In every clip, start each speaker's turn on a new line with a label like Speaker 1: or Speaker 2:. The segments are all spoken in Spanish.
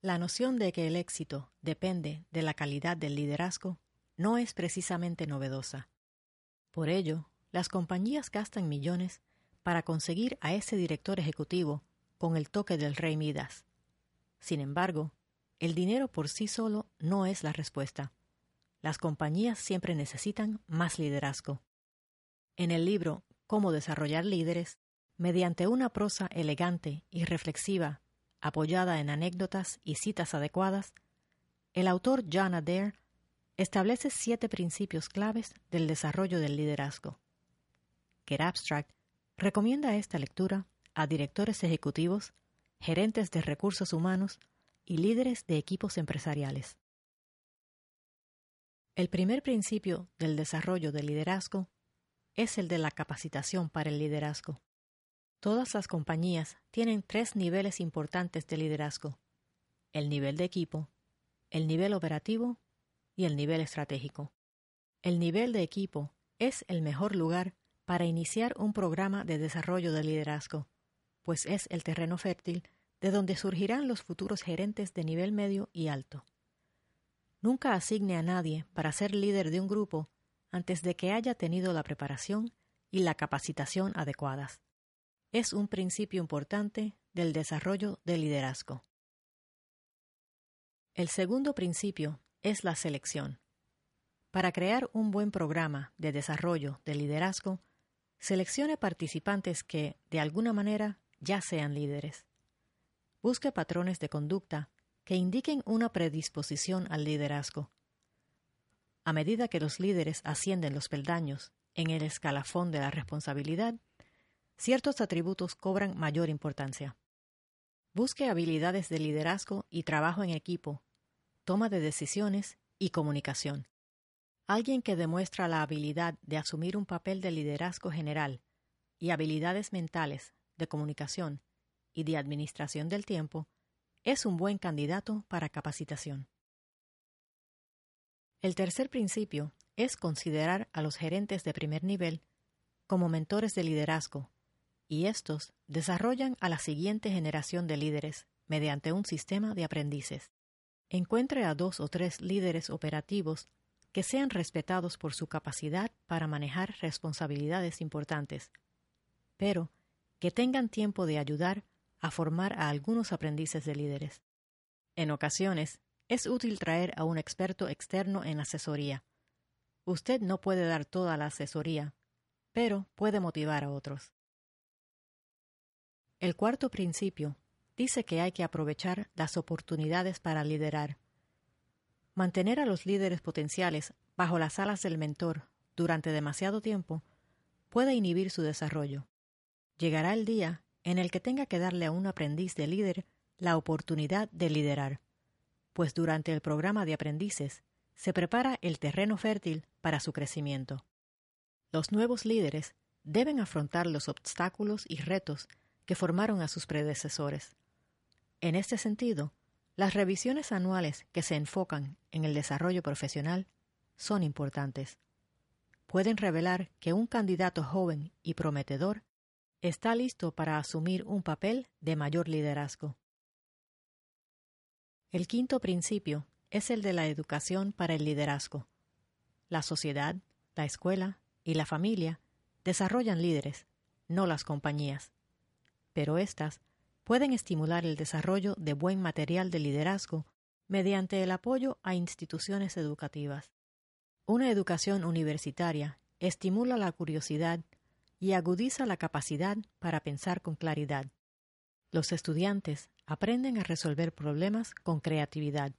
Speaker 1: La noción de que el éxito depende de la calidad del liderazgo no es precisamente novedosa. Por ello, las compañías gastan millones para conseguir a ese director ejecutivo con el toque del rey Midas. Sin embargo, el dinero por sí solo no es la respuesta. Las compañías siempre necesitan más liderazgo. En el libro Cómo desarrollar líderes, mediante una prosa elegante y reflexiva, apoyada en anécdotas y citas adecuadas, el autor John Adair establece siete principios claves del desarrollo del liderazgo. Get Abstract recomienda esta lectura a directores ejecutivos, gerentes de recursos humanos y líderes de equipos empresariales. El primer principio del desarrollo del liderazgo es el de la capacitación para el liderazgo. Todas las compañías tienen tres niveles importantes de liderazgo. El nivel de equipo, el nivel operativo y el nivel estratégico. El nivel de equipo es el mejor lugar para iniciar un programa de desarrollo de liderazgo, pues es el terreno fértil de donde surgirán los futuros gerentes de nivel medio y alto. Nunca asigne a nadie para ser líder de un grupo antes de que haya tenido la preparación y la capacitación adecuadas. Es un principio importante del desarrollo del liderazgo. El segundo principio es la selección. Para crear un buen programa de desarrollo de liderazgo, seleccione participantes que, de alguna manera, ya sean líderes. Busque patrones de conducta que indiquen una predisposición al liderazgo a medida que los líderes ascienden los peldaños en el escalafón de la responsabilidad, ciertos atributos cobran mayor importancia. Busque habilidades de liderazgo y trabajo en equipo, toma de decisiones y comunicación. Alguien que demuestra la habilidad de asumir un papel de liderazgo general y habilidades mentales de comunicación y de administración del tiempo es un buen candidato para capacitación. El tercer principio es considerar a los gerentes de primer nivel como mentores de liderazgo, y estos desarrollan a la siguiente generación de líderes mediante un sistema de aprendices. Encuentre a dos o tres líderes operativos que sean respetados por su capacidad para manejar responsabilidades importantes, pero que tengan tiempo de ayudar a formar a algunos aprendices de líderes. En ocasiones, es útil traer a un experto externo en asesoría. Usted no puede dar toda la asesoría, pero puede motivar a otros. El cuarto principio dice que hay que aprovechar las oportunidades para liderar. Mantener a los líderes potenciales bajo las alas del mentor durante demasiado tiempo puede inhibir su desarrollo. Llegará el día en el que tenga que darle a un aprendiz de líder la oportunidad de liderar pues durante el programa de aprendices se prepara el terreno fértil para su crecimiento. Los nuevos líderes deben afrontar los obstáculos y retos que formaron a sus predecesores. En este sentido, las revisiones anuales que se enfocan en el desarrollo profesional son importantes. Pueden revelar que un candidato joven y prometedor está listo para asumir un papel de mayor liderazgo. El quinto principio es el de la educación para el liderazgo. La sociedad, la escuela y la familia desarrollan líderes, no las compañías. Pero éstas pueden estimular el desarrollo de buen material de liderazgo mediante el apoyo a instituciones educativas. Una educación universitaria estimula la curiosidad y agudiza la capacidad para pensar con claridad. Los estudiantes aprenden a resolver problemas con creatividad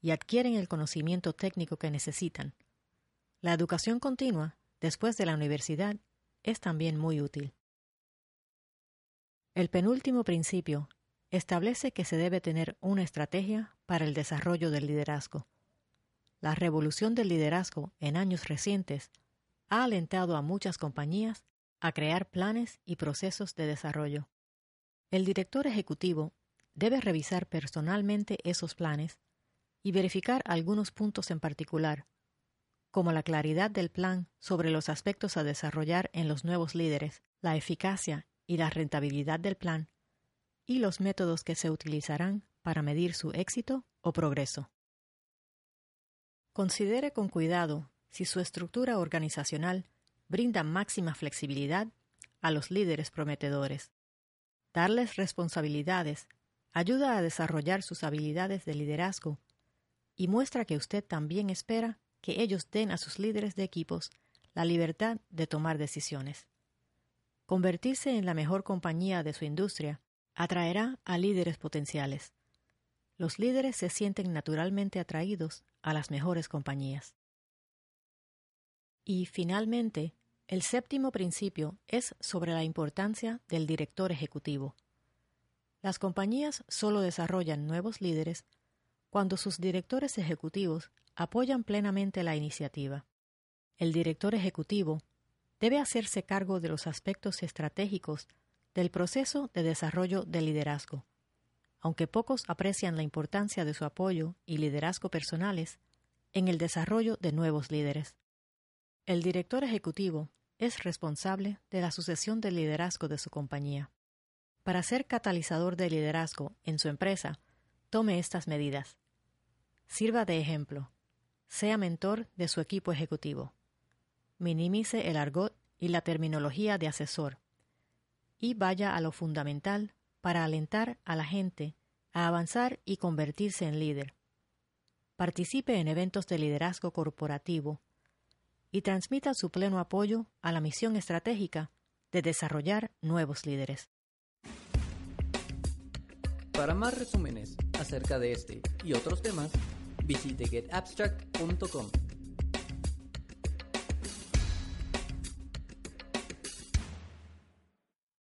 Speaker 1: y adquieren el conocimiento técnico que necesitan. La educación continua, después de la universidad, es también muy útil. El penúltimo principio establece que se debe tener una estrategia para el desarrollo del liderazgo. La revolución del liderazgo en años recientes ha alentado a muchas compañías a crear planes y procesos de desarrollo. El director ejecutivo debe revisar personalmente esos planes y verificar algunos puntos en particular, como la claridad del plan sobre los aspectos a desarrollar en los nuevos líderes, la eficacia y la rentabilidad del plan, y los métodos que se utilizarán para medir su éxito o progreso. Considere con cuidado si su estructura organizacional brinda máxima flexibilidad a los líderes prometedores. Darles responsabilidades ayuda a desarrollar sus habilidades de liderazgo y muestra que usted también espera que ellos den a sus líderes de equipos la libertad de tomar decisiones. Convertirse en la mejor compañía de su industria atraerá a líderes potenciales. Los líderes se sienten naturalmente atraídos a las mejores compañías. Y, finalmente, el séptimo principio es sobre la importancia del director ejecutivo. Las compañías solo desarrollan nuevos líderes cuando sus directores ejecutivos apoyan plenamente la iniciativa. El director ejecutivo debe hacerse cargo de los aspectos estratégicos del proceso de desarrollo del liderazgo. Aunque pocos aprecian la importancia de su apoyo y liderazgo personales en el desarrollo de nuevos líderes. El director ejecutivo es responsable de la sucesión del liderazgo de su compañía. Para ser catalizador de liderazgo en su empresa, tome estas medidas. Sirva de ejemplo. Sea mentor de su equipo ejecutivo. Minimice el argot y la terminología de asesor. Y vaya a lo fundamental para alentar a la gente a avanzar y convertirse en líder. Participe en eventos de liderazgo corporativo y transmita su pleno apoyo a la misión estratégica de desarrollar nuevos líderes.
Speaker 2: Para más resúmenes acerca de este y otros temas, visite getabstract.com.